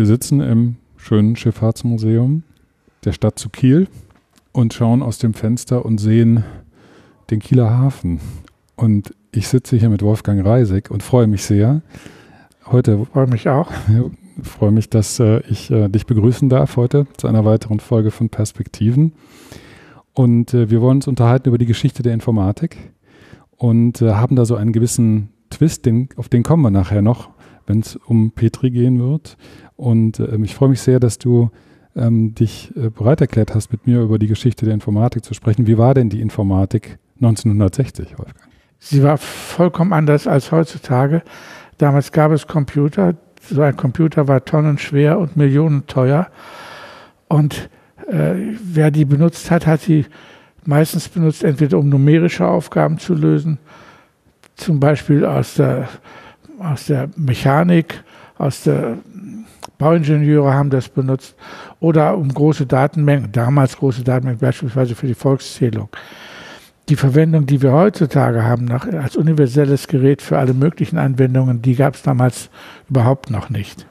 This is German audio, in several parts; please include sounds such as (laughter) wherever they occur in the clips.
Wir sitzen im schönen Schifffahrtsmuseum der Stadt zu Kiel und schauen aus dem Fenster und sehen den Kieler Hafen. Und ich sitze hier mit Wolfgang Reisig und freue mich sehr. Heute freue mich auch. (laughs) freue mich, dass äh, ich äh, dich begrüßen darf heute zu einer weiteren Folge von Perspektiven. Und äh, wir wollen uns unterhalten über die Geschichte der Informatik und äh, haben da so einen gewissen Twist, den, auf den kommen wir nachher noch, wenn es um Petri gehen wird. Und ähm, ich freue mich sehr, dass du ähm, dich äh, bereit erklärt hast, mit mir über die Geschichte der Informatik zu sprechen. Wie war denn die Informatik 1960, Wolfgang? Sie war vollkommen anders als heutzutage. Damals gab es Computer. So ein Computer war tonnenschwer und millionenteuer. Und äh, wer die benutzt hat, hat sie meistens benutzt, entweder um numerische Aufgaben zu lösen, zum Beispiel aus der, aus der Mechanik, aus der Bauingenieure haben das benutzt oder um große Datenmengen, damals große Datenmengen, beispielsweise für die Volkszählung. Die Verwendung, die wir heutzutage haben nach, als universelles Gerät für alle möglichen Anwendungen, die gab es damals überhaupt noch nicht.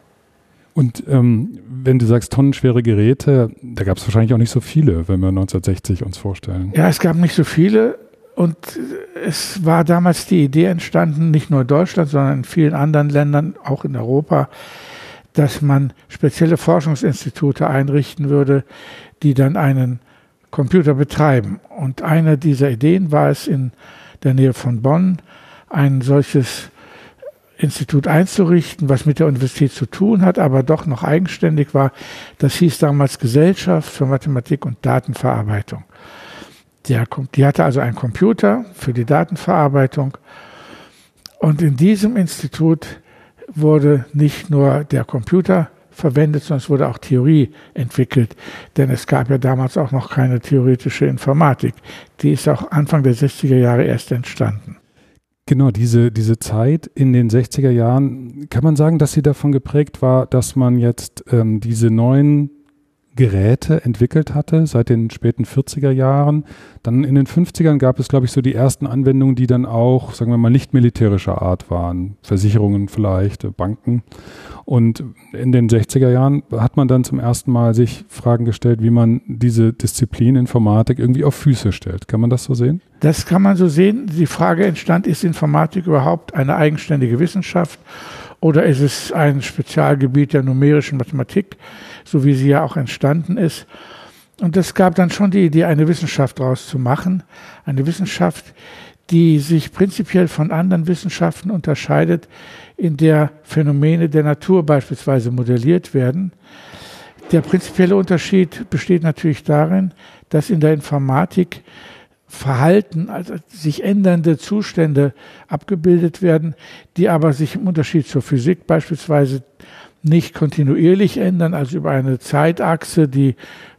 Und ähm, wenn du sagst tonnenschwere Geräte, da gab es wahrscheinlich auch nicht so viele, wenn wir 1960 uns vorstellen. Ja, es gab nicht so viele und es war damals die Idee entstanden, nicht nur in Deutschland, sondern in vielen anderen Ländern, auch in Europa, dass man spezielle Forschungsinstitute einrichten würde, die dann einen Computer betreiben. Und eine dieser Ideen war es in der Nähe von Bonn, ein solches Institut einzurichten, was mit der Universität zu tun hat, aber doch noch eigenständig war. Das hieß damals Gesellschaft für Mathematik und Datenverarbeitung. Der, die hatte also einen Computer für die Datenverarbeitung. Und in diesem Institut wurde nicht nur der Computer verwendet, sondern es wurde auch Theorie entwickelt. Denn es gab ja damals auch noch keine theoretische Informatik. Die ist auch Anfang der 60er Jahre erst entstanden. Genau, diese, diese Zeit in den 60er Jahren, kann man sagen, dass sie davon geprägt war, dass man jetzt ähm, diese neuen Geräte entwickelt hatte seit den späten 40er Jahren. Dann in den 50ern gab es, glaube ich, so die ersten Anwendungen, die dann auch, sagen wir mal, nicht militärischer Art waren. Versicherungen vielleicht, Banken. Und in den 60er Jahren hat man dann zum ersten Mal sich Fragen gestellt, wie man diese Disziplin Informatik irgendwie auf Füße stellt. Kann man das so sehen? Das kann man so sehen. Die Frage entstand, ist Informatik überhaupt eine eigenständige Wissenschaft oder ist es ein Spezialgebiet der numerischen Mathematik? So wie sie ja auch entstanden ist. Und es gab dann schon die Idee, eine Wissenschaft daraus zu machen. Eine Wissenschaft, die sich prinzipiell von anderen Wissenschaften unterscheidet, in der Phänomene der Natur beispielsweise modelliert werden. Der prinzipielle Unterschied besteht natürlich darin, dass in der Informatik Verhalten, also sich ändernde Zustände abgebildet werden, die aber sich im Unterschied zur Physik beispielsweise nicht kontinuierlich ändern, also über eine Zeitachse, die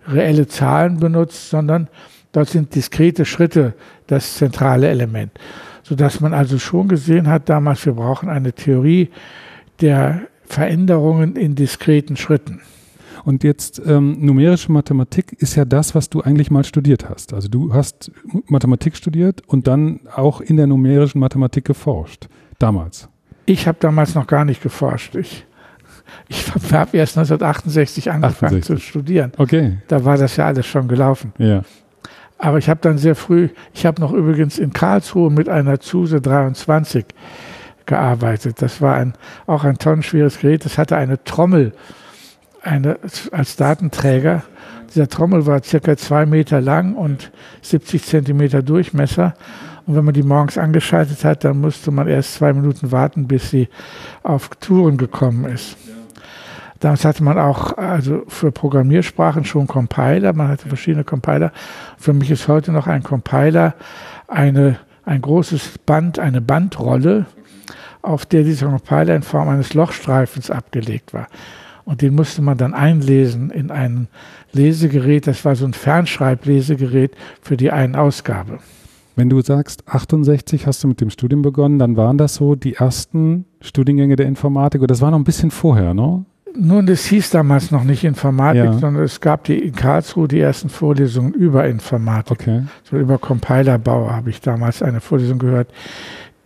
reelle Zahlen benutzt, sondern dort sind diskrete Schritte das zentrale Element. Sodass man also schon gesehen hat damals, wir brauchen eine Theorie der Veränderungen in diskreten Schritten. Und jetzt ähm, numerische Mathematik ist ja das, was du eigentlich mal studiert hast. Also du hast Mathematik studiert und dann auch in der numerischen Mathematik geforscht. Damals. Ich habe damals noch gar nicht geforscht. Ich ich habe erst 1968 angefangen 68. zu studieren. Okay. Da war das ja alles schon gelaufen. Ja. Aber ich habe dann sehr früh, ich habe noch übrigens in Karlsruhe mit einer Zuse 23 gearbeitet. Das war ein, auch ein tonnenschweres Gerät. Das hatte eine Trommel eine, als Datenträger. Dieser Trommel war circa zwei Meter lang und 70 Zentimeter Durchmesser. Und wenn man die morgens angeschaltet hat, dann musste man erst zwei Minuten warten, bis sie auf Touren gekommen ist. Damals hatte man auch also für Programmiersprachen schon Compiler, man hatte verschiedene Compiler. Für mich ist heute noch ein Compiler eine, ein großes Band, eine Bandrolle, auf der dieser Compiler in Form eines Lochstreifens abgelegt war. Und den musste man dann einlesen in ein Lesegerät, das war so ein Fernschreiblesegerät für die Ein-Ausgabe. Wenn du sagst, 68 hast du mit dem Studium begonnen, dann waren das so die ersten Studiengänge der Informatik, oder das war noch ein bisschen vorher, ne? Nun, das hieß damals noch nicht Informatik, ja. sondern es gab die in Karlsruhe die ersten Vorlesungen über Informatik. Okay. So über Compilerbau habe ich damals eine Vorlesung gehört.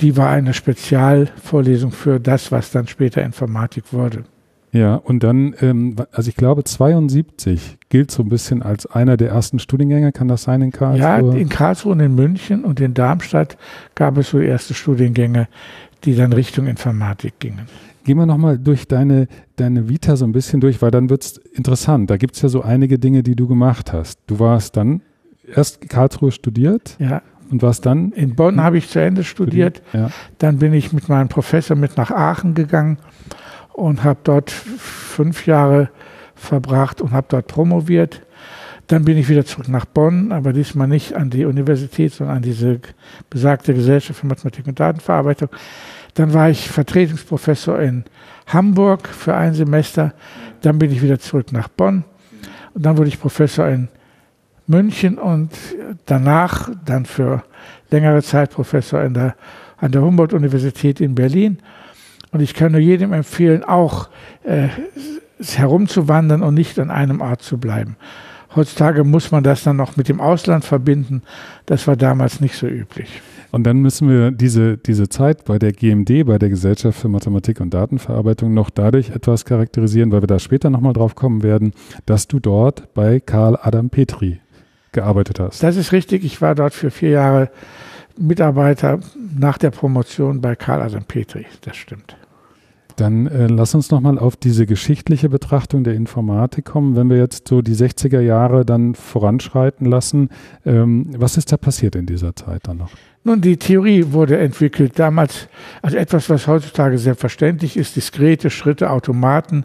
Die war eine Spezialvorlesung für das, was dann später Informatik wurde. Ja, und dann, ähm, also ich glaube 72 gilt so ein bisschen als einer der ersten Studiengänge, kann das sein in Karlsruhe? Ja, in Karlsruhe und in München und in Darmstadt gab es so erste Studiengänge, die dann Richtung Informatik gingen. Gehen wir nochmal durch deine, deine Vita so ein bisschen durch, weil dann wird es interessant. Da gibt es ja so einige Dinge, die du gemacht hast. Du warst dann erst Karlsruhe studiert. Ja. Und warst dann? In Bonn habe ich zu Ende studiert. Ja. Dann bin ich mit meinem Professor mit nach Aachen gegangen und habe dort fünf Jahre verbracht und habe dort promoviert. Dann bin ich wieder zurück nach Bonn, aber diesmal nicht an die Universität, sondern an diese besagte Gesellschaft für Mathematik und Datenverarbeitung. Dann war ich Vertretungsprofessor in Hamburg für ein Semester. Dann bin ich wieder zurück nach Bonn. Und dann wurde ich Professor in München und danach dann für längere Zeit Professor in der, an der Humboldt-Universität in Berlin. Und ich kann nur jedem empfehlen, auch äh, herumzuwandern und nicht an einem Ort zu bleiben. Heutzutage muss man das dann noch mit dem Ausland verbinden. Das war damals nicht so üblich. Und dann müssen wir diese, diese Zeit bei der GMD, bei der Gesellschaft für Mathematik und Datenverarbeitung, noch dadurch etwas charakterisieren, weil wir da später nochmal drauf kommen werden, dass du dort bei Karl Adam Petri gearbeitet hast. Das ist richtig. Ich war dort für vier Jahre Mitarbeiter nach der Promotion bei Karl Adam Petri. Das stimmt. Dann äh, lass uns nochmal auf diese geschichtliche Betrachtung der Informatik kommen. Wenn wir jetzt so die 60er Jahre dann voranschreiten lassen, ähm, was ist da passiert in dieser Zeit dann noch? Nun, die Theorie wurde entwickelt damals, also etwas, was heutzutage selbstverständlich ist, diskrete Schritte, Automaten,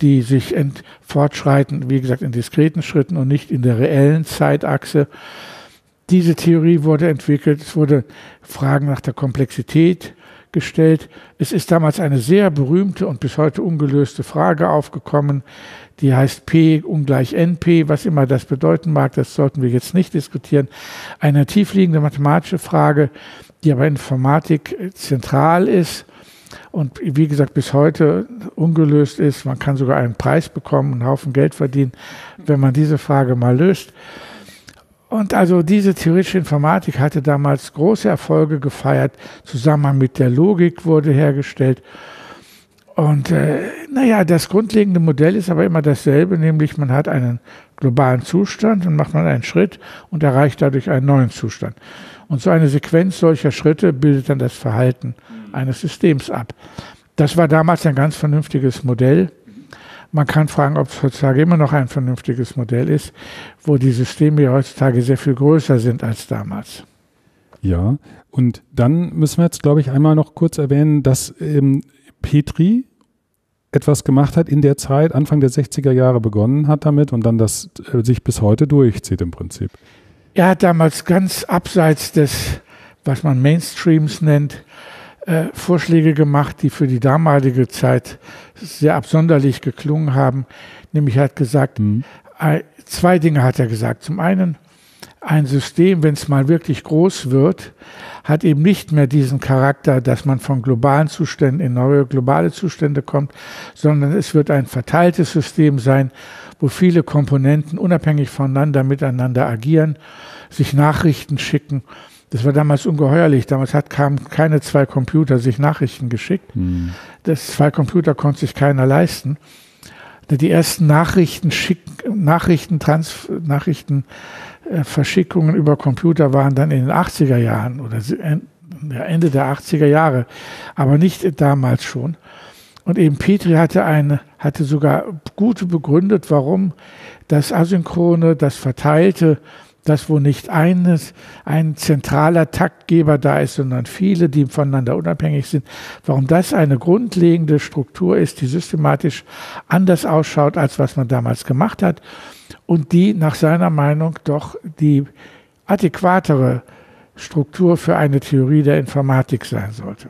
die sich fortschreiten, wie gesagt, in diskreten Schritten und nicht in der reellen Zeitachse. Diese Theorie wurde entwickelt, es wurde Fragen nach der Komplexität gestellt. Es ist damals eine sehr berühmte und bis heute ungelöste Frage aufgekommen, die heißt P ungleich NP, was immer das bedeuten mag, das sollten wir jetzt nicht diskutieren. Eine tiefliegende mathematische Frage, die aber in Informatik zentral ist und wie gesagt bis heute ungelöst ist. Man kann sogar einen Preis bekommen, einen Haufen Geld verdienen, wenn man diese Frage mal löst. Und also diese theoretische Informatik hatte damals große Erfolge gefeiert. Zusammenhang mit der Logik wurde hergestellt. Und äh, naja, das grundlegende Modell ist aber immer dasselbe, nämlich man hat einen globalen Zustand und macht man einen Schritt und erreicht dadurch einen neuen Zustand. Und so eine Sequenz solcher Schritte bildet dann das Verhalten eines Systems ab. Das war damals ein ganz vernünftiges Modell. Man kann fragen, ob es heutzutage immer noch ein vernünftiges Modell ist, wo die Systeme ja heutzutage sehr viel größer sind als damals. Ja, und dann müssen wir jetzt, glaube ich, einmal noch kurz erwähnen, dass ähm, Petri etwas gemacht hat in der Zeit, Anfang der 60er Jahre begonnen hat damit und dann das äh, sich bis heute durchzieht im Prinzip. Er hat damals ganz abseits des, was man Mainstreams nennt, äh, Vorschläge gemacht, die für die damalige Zeit sehr absonderlich geklungen haben. Nämlich er hat gesagt, mhm. zwei Dinge hat er gesagt. Zum einen, ein System, wenn es mal wirklich groß wird, hat eben nicht mehr diesen Charakter, dass man von globalen Zuständen in neue globale Zustände kommt, sondern es wird ein verteiltes System sein, wo viele Komponenten unabhängig voneinander miteinander agieren, sich Nachrichten schicken das war damals ungeheuerlich. Damals hat, kamen keine zwei Computer sich Nachrichten geschickt. Hm. Das zwei Computer konnte sich keiner leisten. Die ersten Nachrichten, Nachrichten, Trans, Nachrichten äh, Verschickungen über Computer waren dann in den 80er Jahren oder Ende der 80er Jahre, aber nicht damals schon. Und eben Petri hatte eine, hatte sogar gute begründet, warum das Asynchrone, das Verteilte dass wo nicht eines, ein zentraler Taktgeber da ist, sondern viele, die voneinander unabhängig sind, warum das eine grundlegende Struktur ist, die systematisch anders ausschaut, als was man damals gemacht hat und die nach seiner Meinung doch die adäquatere Struktur für eine Theorie der Informatik sein sollte.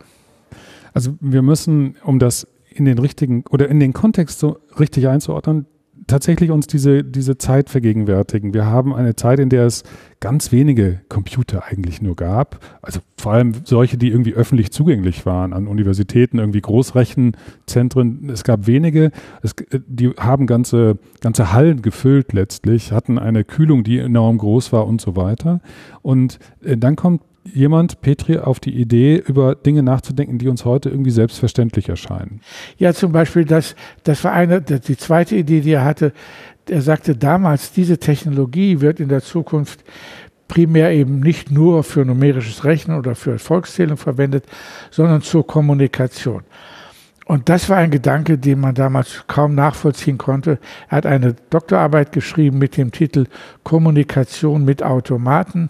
Also wir müssen, um das in den richtigen oder in den Kontext so richtig einzuordnen, tatsächlich uns diese, diese Zeit vergegenwärtigen. Wir haben eine Zeit, in der es ganz wenige Computer eigentlich nur gab. Also vor allem solche, die irgendwie öffentlich zugänglich waren an Universitäten, irgendwie Großrechenzentren. Es gab wenige. Es, die haben ganze, ganze Hallen gefüllt letztlich, hatten eine Kühlung, die enorm groß war und so weiter. Und äh, dann kommt jemand, Petri, auf die Idee, über Dinge nachzudenken, die uns heute irgendwie selbstverständlich erscheinen? Ja, zum Beispiel, das, das war eine, die zweite Idee, die er hatte. Er sagte damals, diese Technologie wird in der Zukunft primär eben nicht nur für numerisches Rechnen oder für Volkszählung verwendet, sondern zur Kommunikation. Und das war ein Gedanke, den man damals kaum nachvollziehen konnte. Er hat eine Doktorarbeit geschrieben mit dem Titel Kommunikation mit Automaten,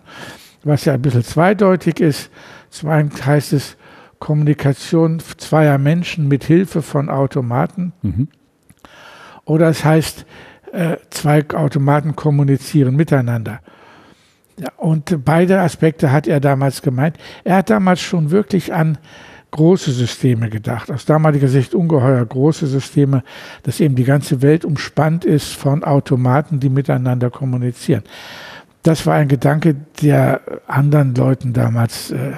was ja ein bisschen zweideutig ist. Zum einen heißt es Kommunikation zweier Menschen mit Hilfe von Automaten. Mhm. Oder es heißt, äh, zwei Automaten kommunizieren miteinander. Und beide Aspekte hat er damals gemeint. Er hat damals schon wirklich an große Systeme gedacht. Aus damaliger Sicht ungeheuer große Systeme, dass eben die ganze Welt umspannt ist von Automaten, die miteinander kommunizieren. Das war ein Gedanke, der anderen Leuten damals äh,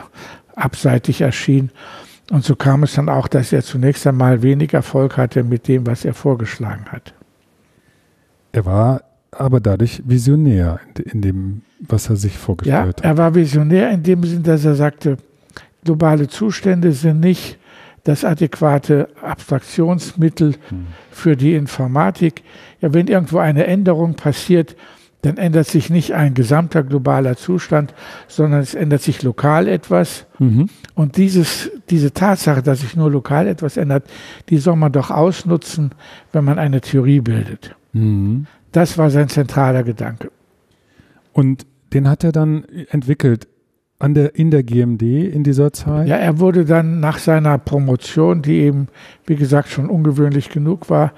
abseitig erschien. Und so kam es dann auch, dass er zunächst einmal wenig Erfolg hatte mit dem, was er vorgeschlagen hat. Er war aber dadurch visionär in dem, was er sich vorgestellt hat. Ja, er war visionär in dem Sinn, dass er sagte, globale Zustände sind nicht das adäquate Abstraktionsmittel hm. für die Informatik. Ja, wenn irgendwo eine Änderung passiert, dann ändert sich nicht ein gesamter globaler Zustand, sondern es ändert sich lokal etwas. Mhm. Und dieses, diese Tatsache, dass sich nur lokal etwas ändert, die soll man doch ausnutzen, wenn man eine Theorie bildet. Mhm. Das war sein zentraler Gedanke. Und den hat er dann entwickelt an der, in der GMD in dieser Zeit? Ja, er wurde dann nach seiner Promotion, die eben, wie gesagt, schon ungewöhnlich genug war,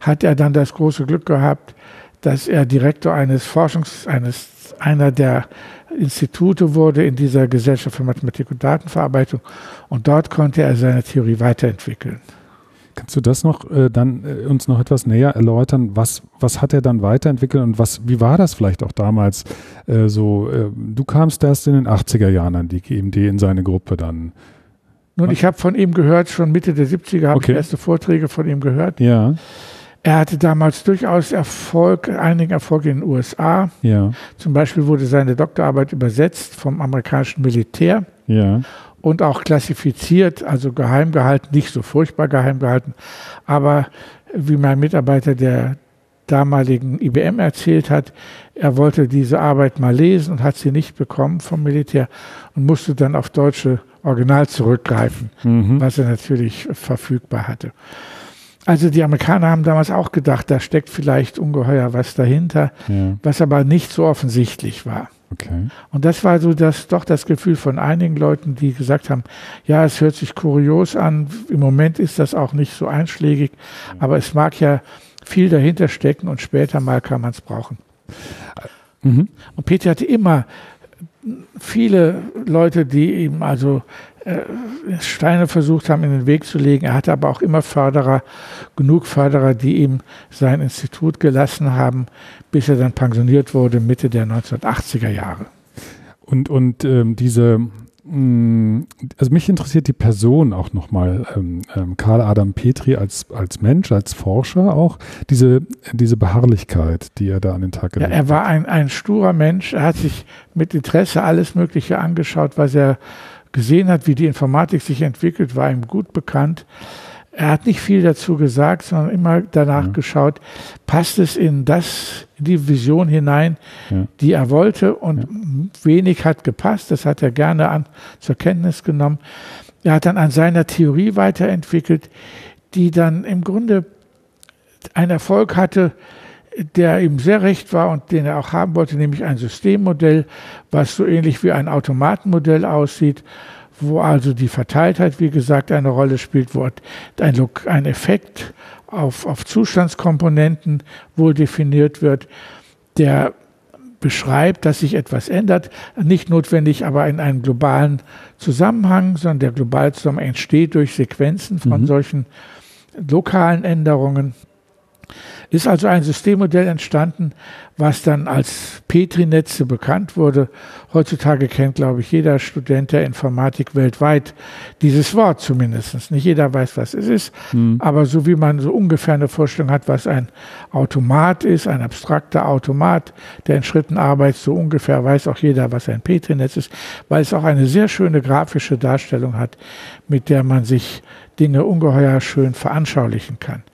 hat er dann das große Glück gehabt, dass er Direktor eines Forschungs, eines, einer der Institute wurde in dieser Gesellschaft für Mathematik und Datenverarbeitung und dort konnte er seine Theorie weiterentwickeln. Kannst du das noch äh, dann äh, uns noch etwas näher erläutern? Was, was hat er dann weiterentwickelt und was, wie war das vielleicht auch damals äh, so? Äh, du kamst erst in den 80er Jahren an die GMD in seine Gruppe dann. Nun, ich habe von ihm gehört, schon Mitte der 70er habe okay. ich erste Vorträge von ihm gehört. Ja. Er hatte damals durchaus Erfolg, einigen Erfolg in den USA. Ja. Zum Beispiel wurde seine Doktorarbeit übersetzt vom amerikanischen Militär. Ja und auch klassifiziert, also geheim gehalten, nicht so furchtbar geheim gehalten, aber wie mein Mitarbeiter der damaligen IBM erzählt hat, er wollte diese Arbeit mal lesen und hat sie nicht bekommen vom Militär und musste dann auf deutsche Original zurückgreifen, mhm. was er natürlich verfügbar hatte. Also die Amerikaner haben damals auch gedacht, da steckt vielleicht ungeheuer was dahinter, ja. was aber nicht so offensichtlich war. Okay. Und das war so das, doch das Gefühl von einigen Leuten, die gesagt haben, ja, es hört sich kurios an, im Moment ist das auch nicht so einschlägig, aber es mag ja viel dahinter stecken und später mal kann man es brauchen. Mhm. Und Peter hatte immer viele Leute, die ihm also Steine versucht haben, in den Weg zu legen. Er hatte aber auch immer Förderer, genug Förderer, die ihm sein Institut gelassen haben, bis er dann pensioniert wurde, Mitte der 1980er Jahre. Und, und ähm, diese, mh, mm, also mich interessiert die Person auch nochmal, ähm, ähm, Karl Adam Petri als, als Mensch, als Forscher auch, diese, diese Beharrlichkeit, die er da an den Tag gelegt hat. Ja, er war ein, ein sturer Mensch, er hat sich mit Interesse alles Mögliche angeschaut, was er gesehen hat, wie die Informatik sich entwickelt, war ihm gut bekannt. Er hat nicht viel dazu gesagt, sondern immer danach ja. geschaut, passt es in das, in die Vision hinein, ja. die er wollte und ja. wenig hat gepasst. Das hat er gerne an, zur Kenntnis genommen. Er hat dann an seiner Theorie weiterentwickelt, die dann im Grunde einen Erfolg hatte, der ihm sehr recht war und den er auch haben wollte, nämlich ein Systemmodell, was so ähnlich wie ein Automatenmodell aussieht, wo also die Verteiltheit, wie gesagt, eine Rolle spielt, wo ein, ein Effekt auf, auf Zustandskomponenten wohl definiert wird, der beschreibt, dass sich etwas ändert, nicht notwendig aber in einem globalen Zusammenhang, sondern der globale Zusammenhang entsteht durch Sequenzen von mhm. solchen lokalen Änderungen Ist also ein Systemmodell entstanden, was dann als Petri-Netze bekannt wurde. Heutzutage kennt, glaube ich, jeder Student der Informatik weltweit dieses Wort zumindest. Nicht jeder weiß, was es ist, mhm. aber so wie man so ungefähr eine Vorstellung hat, was ein Automat ist, ein abstrakter Automat, der in Schritten arbeitet, so ungefähr weiß auch jeder, was ein Petri-Netz ist, weil es auch eine sehr schöne grafische Darstellung hat, mit der man sich Dinge ungeheuer schön veranschaulichen kann.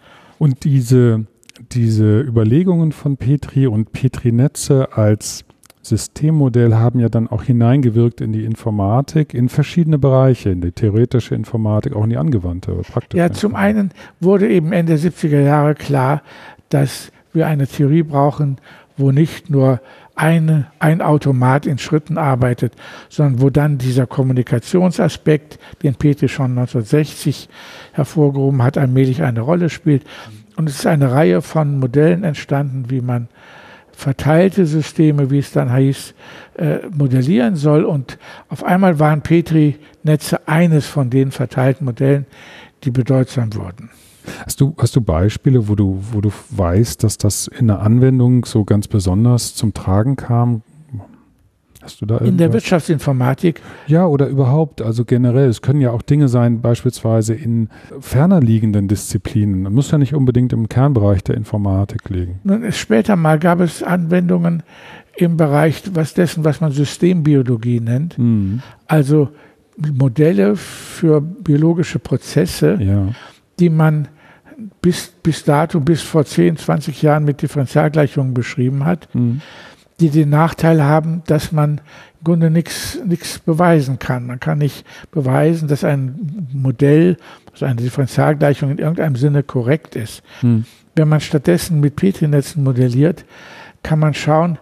Und diese diese Überlegungen von Petri und Petri-Netze als Systemmodell haben ja dann auch hineingewirkt in die Informatik, in verschiedene Bereiche, in die theoretische Informatik, auch in die angewandte, praktische. Ja, zum einen wurde eben Ende der 70er Jahre klar, dass wir eine Theorie brauchen, wo nicht nur eine, ein Automat in Schritten arbeitet, sondern wo dann dieser Kommunikationsaspekt, den Petri schon 1960 hervorgehoben hat, allmählich eine Rolle spielt. Und es ist eine Reihe von Modellen entstanden, wie man verteilte Systeme, wie es dann hieß, äh, modellieren soll. Und auf einmal waren Petri-Netze eines von den verteilten Modellen, die bedeutsam wurden. Hast du, hast du Beispiele, wo du, wo du weißt, dass das in der Anwendung so ganz besonders zum Tragen kam? Hast du da In der Wirtschaftsinformatik? Ja, oder überhaupt, also generell. Es können ja auch Dinge sein, beispielsweise in ferner liegenden Disziplinen. Das muss ja nicht unbedingt im Kernbereich der Informatik liegen. Nun, später mal gab es Anwendungen im Bereich was dessen, was man Systembiologie nennt. Mhm. Also Modelle für biologische Prozesse, ja. die man bis, bis dato, bis vor 10, 20 Jahren mit Differentialgleichungen beschrieben hat. Mhm die den Nachteil haben, dass man im Grunde nichts nichts beweisen kann. Man kann nicht beweisen, dass ein Modell, also eine Differentialgleichung in irgendeinem Sinne korrekt ist. Hm. Wenn man stattdessen mit Petri-Netzen modelliert, kann man schauen,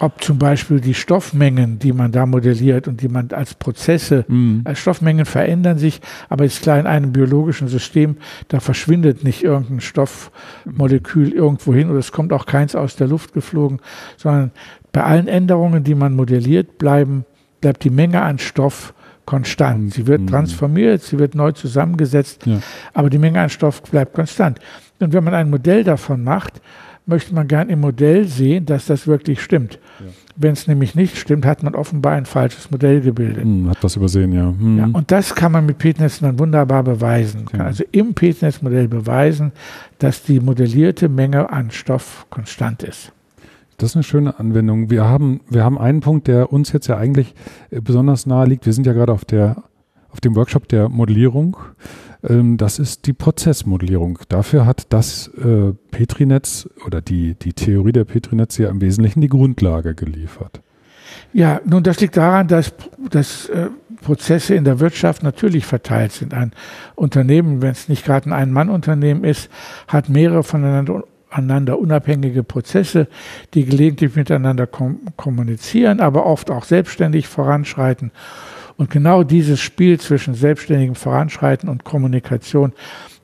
ob zum Beispiel die Stoffmengen, die man da modelliert und die man als Prozesse, mhm. als Stoffmengen verändern sich, aber ist klar in einem biologischen System, da verschwindet nicht irgendein Stoffmolekül irgendwo hin oder es kommt auch keins aus der Luft geflogen, sondern bei allen Änderungen, die man modelliert, bleiben, bleibt die Menge an Stoff konstant. Sie wird mhm. transformiert, sie wird neu zusammengesetzt, ja. aber die Menge an Stoff bleibt konstant. Und wenn man ein Modell davon macht, möchte man gern im Modell sehen, dass das wirklich stimmt. Ja. Wenn es nämlich nicht stimmt, hat man offenbar ein falsches Modell gebildet. Hm, hat was übersehen, ja. Hm. ja. Und das kann man mit Petnetzen dann wunderbar beweisen. Ja. also im Petnetz-Modell beweisen, dass die modellierte Menge an Stoff konstant ist. Das ist eine schöne Anwendung. Wir haben, wir haben einen Punkt, der uns jetzt ja eigentlich äh, besonders nahe liegt. Wir sind ja gerade auf der auf dem Workshop der Modellierung. Ähm, das ist die Prozessmodellierung. Dafür hat das äh, Petrinetz oder die, die Theorie der Petrinetze ja im Wesentlichen die Grundlage geliefert. Ja, nun, das liegt daran, dass, dass äh, Prozesse in der Wirtschaft natürlich verteilt sind. Ein Unternehmen, wenn es nicht gerade ein Ein-Mann-Unternehmen ist, hat mehrere voneinander einander unabhängige Prozesse, die gelegentlich miteinander kom kommunizieren, aber oft auch selbstständig voranschreiten. Und genau dieses Spiel zwischen selbstständigem Voranschreiten und Kommunikation,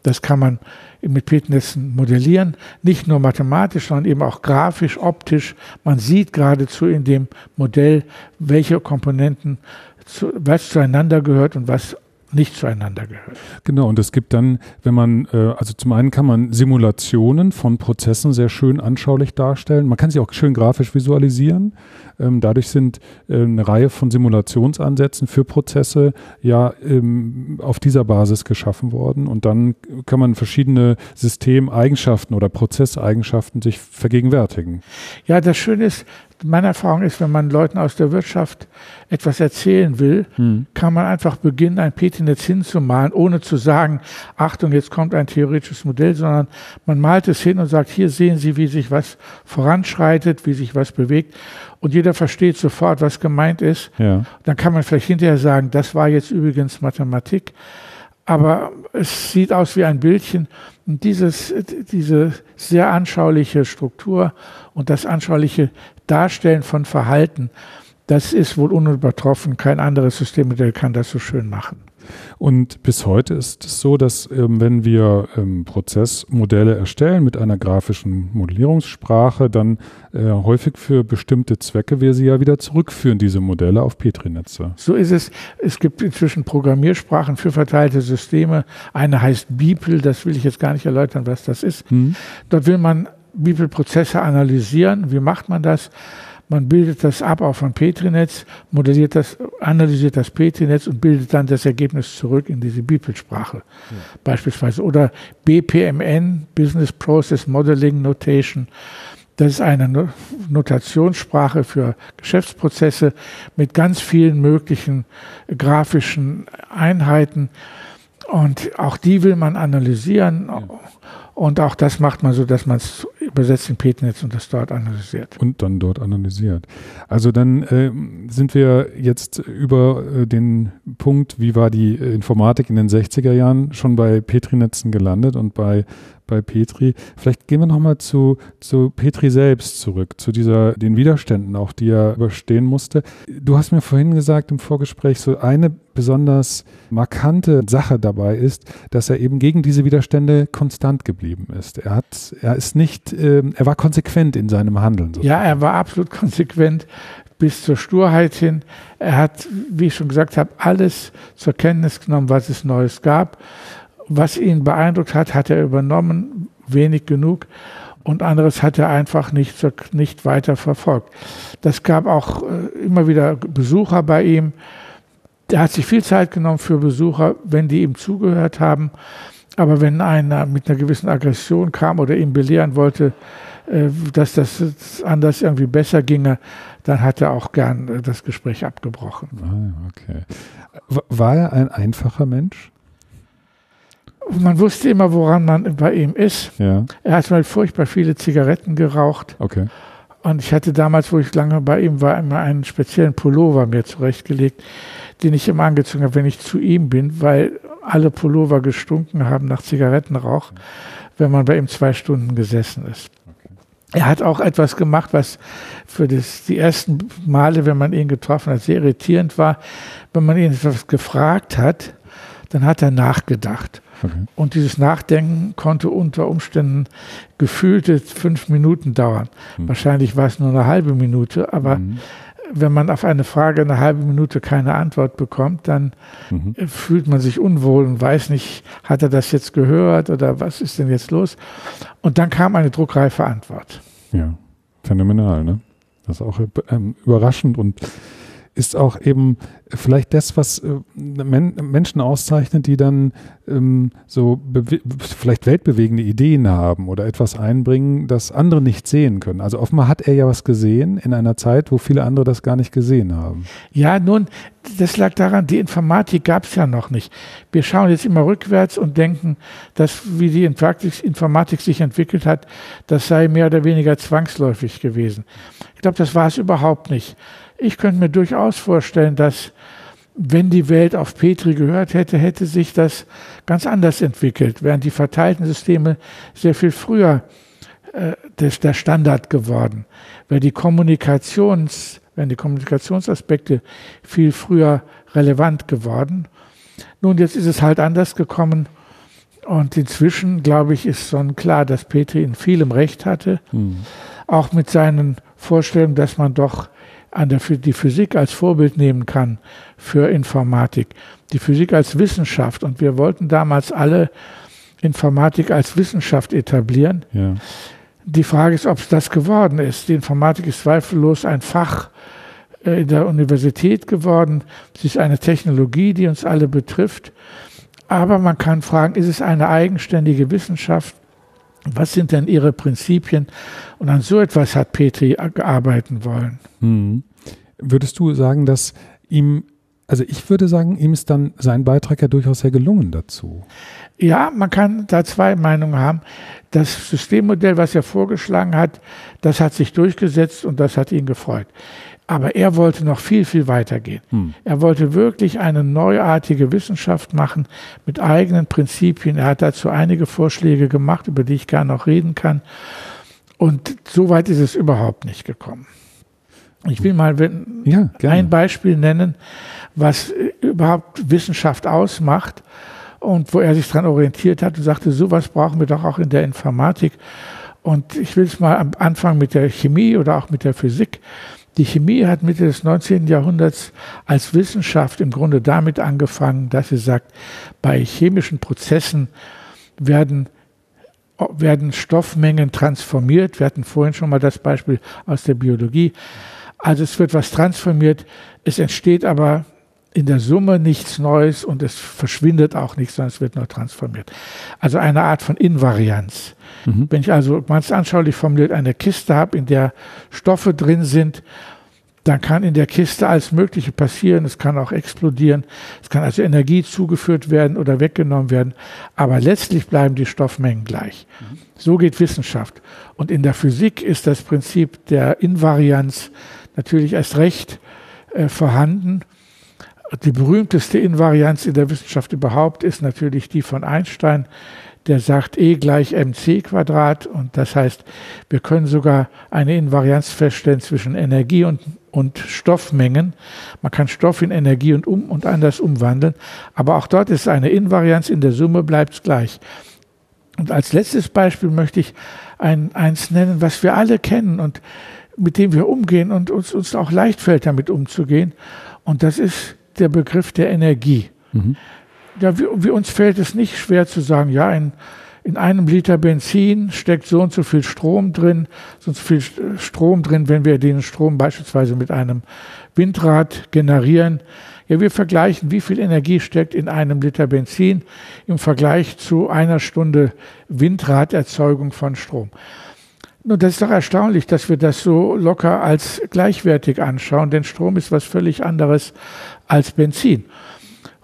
das kann man mit Petnetzen modellieren, nicht nur mathematisch, sondern eben auch grafisch, optisch. Man sieht geradezu in dem Modell, welche Komponenten zu, was zueinander gehört und was nicht zueinander gehört. Genau, und es gibt dann, wenn man, äh, also zum einen kann man Simulationen von Prozessen sehr schön anschaulich darstellen. Man kann sie auch schön grafisch visualisieren. Ähm, dadurch sind äh, eine Reihe von Simulationsansätzen für Prozesse ja ähm, auf dieser Basis geschaffen worden. Und dann kann man verschiedene Systemeigenschaften oder Prozesseigenschaften sich vergegenwärtigen. Ja, das Schöne ist, meine Erfahrung ist, wenn man Leuten aus der Wirtschaft etwas erzählen will, hm. kann man einfach beginnen, ein Petinetz hinzumalen, ohne zu sagen, Achtung, jetzt kommt ein theoretisches Modell, sondern man malt es hin und sagt, hier sehen Sie, wie sich was voranschreitet, wie sich was bewegt. Und jeder versteht sofort, was gemeint ist. Ja. Dann kann man vielleicht hinterher sagen, das war jetzt übrigens Mathematik. Aber es sieht aus wie ein Bildchen. Und dieses, diese sehr anschauliche Struktur und das anschauliche Darstellen von Verhalten, das ist wohl unübertroffen. Kein anderes Systemmodell kann das so schön machen. Und bis heute ist es so, dass ähm, wenn wir ähm, Prozessmodelle erstellen mit einer grafischen Modellierungssprache, dann äh, häufig für bestimmte Zwecke wir sie ja wieder zurückführen, diese Modelle auf Petri-Netze. So ist es. Es gibt inzwischen Programmiersprachen für verteilte Systeme. Eine heißt Beeple, das will ich jetzt gar nicht erläutern, was das ist. Hm. Dort will man Beeple-Prozesse analysieren. Wie macht man das? Man bildet das ab auf ein Petri-Netz, modelliert das, analysiert das Petri-Netz und bildet dann das Ergebnis zurück in diese Bibelsprache. Ja. Beispielsweise. Oder BPMN, Business Process Modeling Notation. Das ist eine Notationssprache für Geschäftsprozesse mit ganz vielen möglichen grafischen Einheiten. Und auch die will man analysieren. Ja. Und auch das macht man so, dass man es übersetzt in Petnetz und das dort analysiert. Und dann dort analysiert. Also dann äh, sind wir jetzt über äh, den Punkt, wie war die Informatik in den 60er Jahren schon bei Petrinetzen gelandet und bei bei Petri. Vielleicht gehen wir nochmal zu, zu Petri selbst zurück, zu dieser, den Widerständen auch, die er überstehen musste. Du hast mir vorhin gesagt im Vorgespräch, so eine besonders markante Sache dabei ist, dass er eben gegen diese Widerstände konstant geblieben ist. Er hat, er ist nicht, äh, er war konsequent in seinem Handeln. Sozusagen. Ja, er war absolut (laughs) konsequent bis zur Sturheit hin. Er hat, wie ich schon gesagt habe, alles zur Kenntnis genommen, was es Neues gab was ihn beeindruckt hat, hat er übernommen, wenig genug. Und anderes hat er einfach nicht, nicht weiter verfolgt. Das gab auch äh, immer wieder Besucher bei ihm. Er hat sich viel Zeit genommen für Besucher, wenn die ihm zugehört haben. Aber wenn einer mit einer gewissen Aggression kam oder ihm belehren wollte, äh, dass das anders irgendwie besser ginge, dann hat er auch gern äh, das Gespräch abgebrochen. Ah, okay. War er ein einfacher Mensch? man wusste immer, woran man bei ihm ist. Ja. Er hat mal furchtbar viele Zigaretten geraucht. Okay. Und ich hatte damals, wo ich lange bei ihm war, immer einen speziellen Pullover mir zurechtgelegt, den ich immer angezogen habe, wenn ich zu ihm bin, weil alle Pullover gestunken haben nach Zigarettenrauch, wenn man bei ihm zwei Stunden gesessen ist. Er hat auch etwas gemacht, was für das, die ersten Male, wenn man ihn getroffen hat, sehr irritierend war. Wenn man ihn etwas gefragt hat, dann hat er nachgedacht. Okay. Und dieses Nachdenken konnte unter Umständen gefühlte fünf Minuten dauern. Mhm. Wahrscheinlich war es nur eine halbe Minute, aber mhm. Wenn man auf eine Frage eine halbe Minute keine Antwort bekommt, dann mhm. fühlt man sich unwohl und weiß nicht, hat er das jetzt gehört oder was ist denn jetzt los? Und dann kam eine druckreife Antwort. Ja, phänomenal, ne? Das ist auch ähm, überraschend und ist auch eben vielleicht das, was äh, Men Menschen auszeichnet, die dann ähm, so vielleicht weltbewegende Ideen haben oder etwas einbringen, das andere nicht sehen können. Also offenbar hat er ja was gesehen in einer Zeit, wo viele andere das gar nicht gesehen haben. Ja, nun, das lag daran, die Informatik gab es ja noch nicht. Wir schauen jetzt immer rückwärts und denken, dass wie die Informatik sich entwickelt hat, das sei mehr oder weniger zwangsläufig gewesen. Ich glaube, das war es überhaupt nicht. Ich könnte mir durchaus vorstellen, dass wenn die Welt auf Petri gehört hätte, hätte sich das ganz anders entwickelt, während die verteilten Systeme sehr viel früher äh, des, der Standard geworden, wäre die Kommunikations, wären die Kommunikationsaspekte viel früher relevant geworden. Nun, jetzt ist es halt anders gekommen und inzwischen, glaube ich, ist schon klar, dass Petri in vielem Recht hatte, hm. auch mit seinen Vorstellungen, dass man doch an der, die Physik als Vorbild nehmen kann für Informatik. Die Physik als Wissenschaft. Und wir wollten damals alle Informatik als Wissenschaft etablieren. Ja. Die Frage ist, ob es das geworden ist. Die Informatik ist zweifellos ein Fach äh, in der Universität geworden. Sie ist eine Technologie, die uns alle betrifft. Aber man kann fragen, ist es eine eigenständige Wissenschaft? Was sind denn ihre Prinzipien? Und an so etwas hat Petri arbeiten wollen. Hm. Würdest du sagen, dass ihm, also ich würde sagen, ihm ist dann sein Beitrag ja durchaus sehr gelungen dazu. Ja, man kann da zwei Meinungen haben. Das Systemmodell, was er vorgeschlagen hat, das hat sich durchgesetzt und das hat ihn gefreut. Aber er wollte noch viel, viel weiter gehen. Hm. Er wollte wirklich eine neuartige Wissenschaft machen mit eigenen Prinzipien. Er hat dazu einige Vorschläge gemacht, über die ich gerne noch reden kann. Und so weit ist es überhaupt nicht gekommen. Ich will mal ja, ein Beispiel nennen, was überhaupt Wissenschaft ausmacht und wo er sich daran orientiert hat und sagte, sowas brauchen wir doch auch in der Informatik. Und ich will es mal am Anfang mit der Chemie oder auch mit der Physik. Die Chemie hat Mitte des 19. Jahrhunderts als Wissenschaft im Grunde damit angefangen, dass sie sagt, bei chemischen Prozessen werden, werden Stoffmengen transformiert. Wir hatten vorhin schon mal das Beispiel aus der Biologie. Also es wird was transformiert, es entsteht aber in der Summe nichts Neues und es verschwindet auch nichts, sondern es wird nur transformiert. Also eine Art von Invarianz. Mhm. Wenn ich also ganz anschaulich formuliert eine Kiste habe, in der Stoffe drin sind, dann kann in der Kiste alles Mögliche passieren. Es kann auch explodieren. Es kann also Energie zugeführt werden oder weggenommen werden. Aber letztlich bleiben die Stoffmengen gleich. Mhm. So geht Wissenschaft. Und in der Physik ist das Prinzip der Invarianz natürlich erst recht äh, vorhanden die berühmteste Invarianz in der Wissenschaft überhaupt ist natürlich die von Einstein, der sagt E gleich mc Quadrat und das heißt, wir können sogar eine Invarianz feststellen zwischen Energie und, und Stoffmengen. Man kann Stoff in Energie und um und anders umwandeln, aber auch dort ist eine Invarianz, in der Summe bleibt es gleich. Und als letztes Beispiel möchte ich ein, eins nennen, was wir alle kennen und mit dem wir umgehen und uns, uns auch leicht fällt, damit umzugehen. Und das ist der Begriff der Energie. Mhm. Ja, wie, wie, uns fällt es nicht schwer zu sagen, ja, in, in einem Liter Benzin steckt so und so viel Strom drin, so und so viel Strom drin, wenn wir den Strom beispielsweise mit einem Windrad generieren. Ja, wir vergleichen, wie viel Energie steckt in einem Liter Benzin im Vergleich zu einer Stunde Windraderzeugung von Strom. Nun, das ist doch erstaunlich, dass wir das so locker als gleichwertig anschauen, denn Strom ist was völlig anderes als Benzin.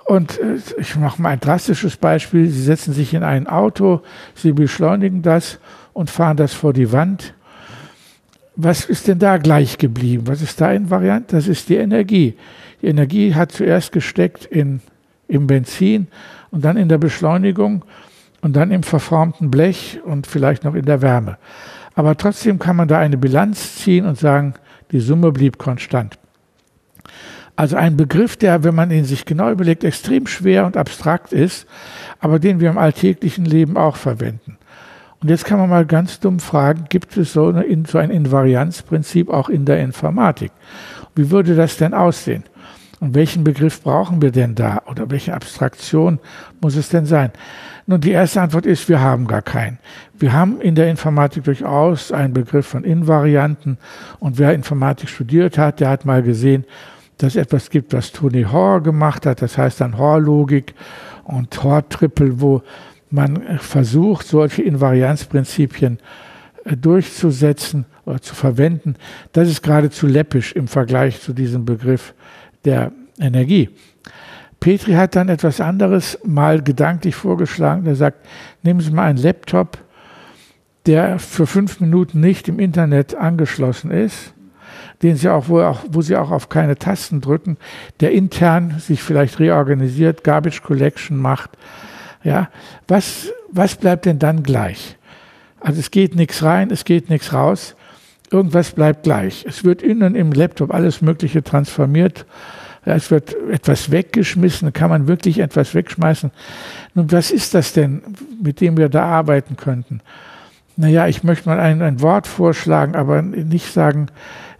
Und äh, ich mache mal ein drastisches Beispiel. Sie setzen sich in ein Auto, Sie beschleunigen das und fahren das vor die Wand. Was ist denn da gleich geblieben? Was ist da in Variant? Das ist die Energie. Die Energie hat zuerst gesteckt in, im Benzin und dann in der Beschleunigung und dann im verformten Blech und vielleicht noch in der Wärme. Aber trotzdem kann man da eine Bilanz ziehen und sagen, die Summe blieb konstant. Also ein Begriff, der, wenn man ihn sich genau überlegt, extrem schwer und abstrakt ist, aber den wir im alltäglichen Leben auch verwenden. Und jetzt kann man mal ganz dumm fragen, gibt es so, eine, so ein Invarianzprinzip auch in der Informatik? Wie würde das denn aussehen? Und welchen Begriff brauchen wir denn da? Oder welche Abstraktion muss es denn sein? Nun, die erste Antwort ist, wir haben gar keinen. Wir haben in der Informatik durchaus einen Begriff von Invarianten. Und wer Informatik studiert hat, der hat mal gesehen, dass etwas gibt, was Tony Hoare gemacht hat. Das heißt dann Hoare-Logik und Hoare-Triple, wo man versucht, solche Invarianzprinzipien äh, durchzusetzen oder zu verwenden. Das ist geradezu läppisch im Vergleich zu diesem Begriff der Energie. Petri hat dann etwas anderes mal gedanklich vorgeschlagen. Er sagt, nehmen Sie mal einen Laptop, der für fünf Minuten nicht im Internet angeschlossen ist, den Sie auch, wo, auch, wo Sie auch auf keine Tasten drücken, der intern sich vielleicht reorganisiert, Garbage Collection macht. Ja, was, was bleibt denn dann gleich? Also es geht nichts rein, es geht nichts raus. Irgendwas bleibt gleich. Es wird innen im Laptop alles Mögliche transformiert. Es wird etwas weggeschmissen. Kann man wirklich etwas wegschmeißen? Nun, was ist das denn, mit dem wir da arbeiten könnten? Naja, ich möchte mal ein, ein Wort vorschlagen, aber nicht sagen,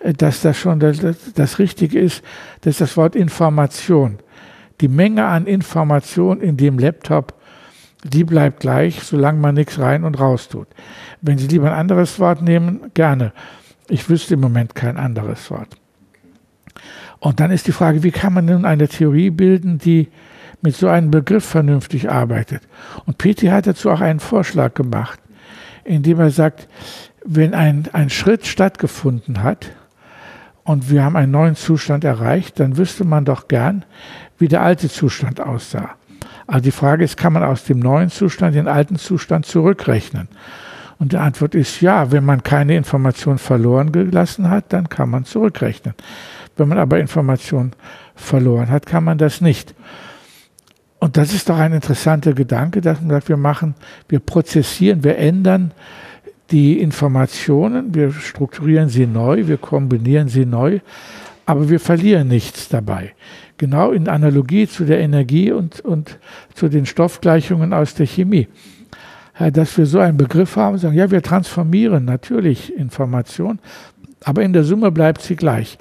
äh, dass das schon das, das Richtige ist. Das ist das Wort Information. Die Menge an Information in dem Laptop, die bleibt gleich, solange man nichts rein und raus tut. Wenn Sie lieber ein anderes Wort nehmen, gerne. Ich wüsste im Moment kein anderes Wort. Und dann ist die Frage, wie kann man nun eine Theorie bilden, die mit so einem Begriff vernünftig arbeitet? Und Petri hat dazu auch einen Vorschlag gemacht, indem er sagt, wenn ein, ein Schritt stattgefunden hat und wir haben einen neuen Zustand erreicht, dann wüsste man doch gern, wie der alte Zustand aussah. Also die Frage ist, kann man aus dem neuen Zustand den alten Zustand zurückrechnen? Und die Antwort ist ja, wenn man keine Information verloren gelassen hat, dann kann man zurückrechnen. Wenn man aber Information verloren hat, kann man das nicht. Und das ist doch ein interessanter Gedanke, dass man sagt, wir machen, wir prozessieren, wir ändern die Informationen, wir strukturieren sie neu, wir kombinieren sie neu, aber wir verlieren nichts dabei. Genau in Analogie zu der Energie und, und zu den Stoffgleichungen aus der Chemie. Dass wir so einen Begriff haben sagen, ja, wir transformieren natürlich Information, aber in der Summe bleibt sie gleich.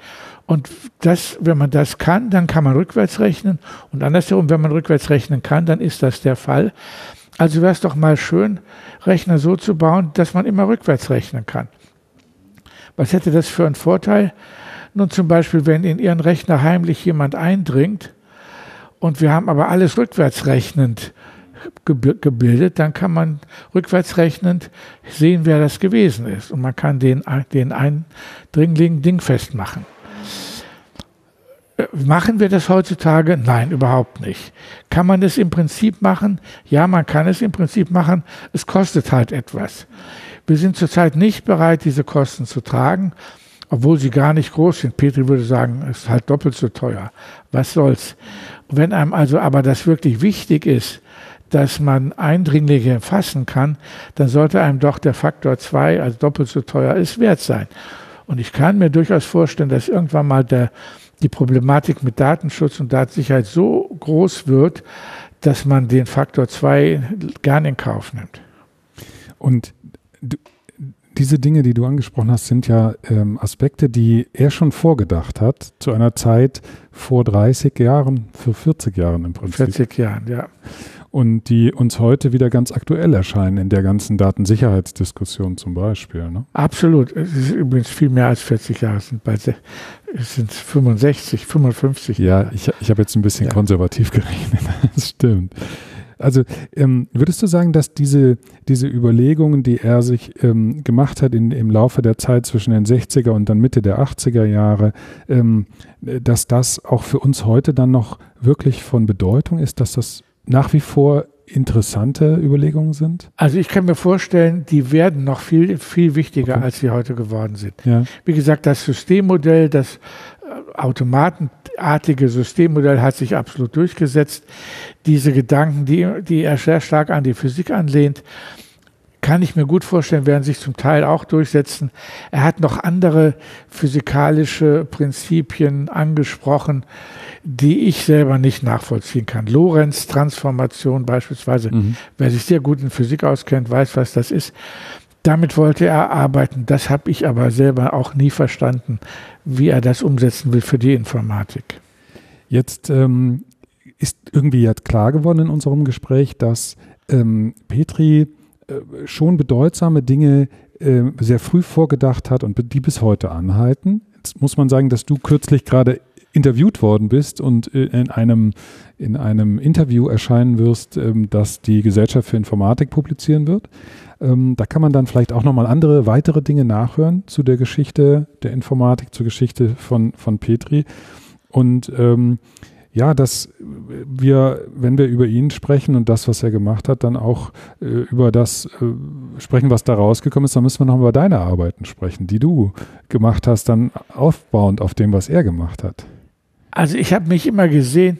Und das, wenn man das kann, dann kann man rückwärts rechnen. Und andersherum, wenn man rückwärts rechnen kann, dann ist das der Fall. Also wäre es doch mal schön, Rechner so zu bauen, dass man immer rückwärts rechnen kann. Was hätte das für einen Vorteil? Nun zum Beispiel, wenn in Ihren Rechner heimlich jemand eindringt und wir haben aber alles rückwärts rechnend gebildet, dann kann man rückwärts rechnend sehen, wer das gewesen ist. Und man kann den, den Eindringling dingfest machen. Machen wir das heutzutage? Nein, überhaupt nicht. Kann man es im Prinzip machen? Ja, man kann es im Prinzip machen. Es kostet halt etwas. Wir sind zurzeit nicht bereit, diese Kosten zu tragen, obwohl sie gar nicht groß sind. Petri würde sagen, es ist halt doppelt so teuer. Was soll's? Wenn einem also aber das wirklich wichtig ist, dass man Eindringlinge fassen kann, dann sollte einem doch der Faktor 2, also doppelt so teuer ist, wert sein. Und ich kann mir durchaus vorstellen, dass irgendwann mal der, die Problematik mit Datenschutz und Datensicherheit so groß wird, dass man den Faktor 2 gern in Kauf nimmt. Und du, diese Dinge, die du angesprochen hast, sind ja ähm, Aspekte, die er schon vorgedacht hat, zu einer Zeit vor 30 Jahren, für 40 Jahren im Prinzip. 40 Jahren, ja. Und die uns heute wieder ganz aktuell erscheinen in der ganzen Datensicherheitsdiskussion zum Beispiel. Ne? Absolut. Es ist übrigens viel mehr als 40 Jahre. Es sind, bei, es sind 65, 55 Jahre. Ja, ich, ich habe jetzt ein bisschen ja. konservativ (laughs) gerechnet. Das stimmt. Also ähm, würdest du sagen, dass diese, diese Überlegungen, die er sich ähm, gemacht hat in, im Laufe der Zeit zwischen den 60er und dann Mitte der 80er Jahre, ähm, dass das auch für uns heute dann noch wirklich von Bedeutung ist, dass das nach wie vor interessante Überlegungen sind? Also ich kann mir vorstellen, die werden noch viel, viel wichtiger, okay. als sie heute geworden sind. Ja. Wie gesagt, das Systemmodell, das äh, automatenartige Systemmodell hat sich absolut durchgesetzt. Diese Gedanken, die, die er sehr stark an die Physik anlehnt, kann ich mir gut vorstellen, werden sich zum Teil auch durchsetzen. Er hat noch andere physikalische Prinzipien angesprochen, die ich selber nicht nachvollziehen kann. Lorenz-Transformation beispielsweise. Mhm. Wer sich sehr gut in Physik auskennt, weiß, was das ist. Damit wollte er arbeiten. Das habe ich aber selber auch nie verstanden, wie er das umsetzen will für die Informatik. Jetzt ähm, ist irgendwie jetzt klar geworden in unserem Gespräch, dass ähm, Petri äh, schon bedeutsame Dinge äh, sehr früh vorgedacht hat und die bis heute anhalten. Jetzt muss man sagen, dass du kürzlich gerade interviewt worden bist und äh, in einem, in einem Interview erscheinen wirst, ähm, das die Gesellschaft für Informatik publizieren wird. Ähm, da kann man dann vielleicht auch nochmal andere, weitere Dinge nachhören zu der Geschichte der Informatik, zur Geschichte von, von Petri. Und ähm, ja, dass wir, wenn wir über ihn sprechen und das, was er gemacht hat, dann auch äh, über das äh, sprechen, was da rausgekommen ist, dann müssen wir noch über deine Arbeiten sprechen, die du gemacht hast, dann aufbauend auf dem, was er gemacht hat. Also ich habe mich immer gesehen,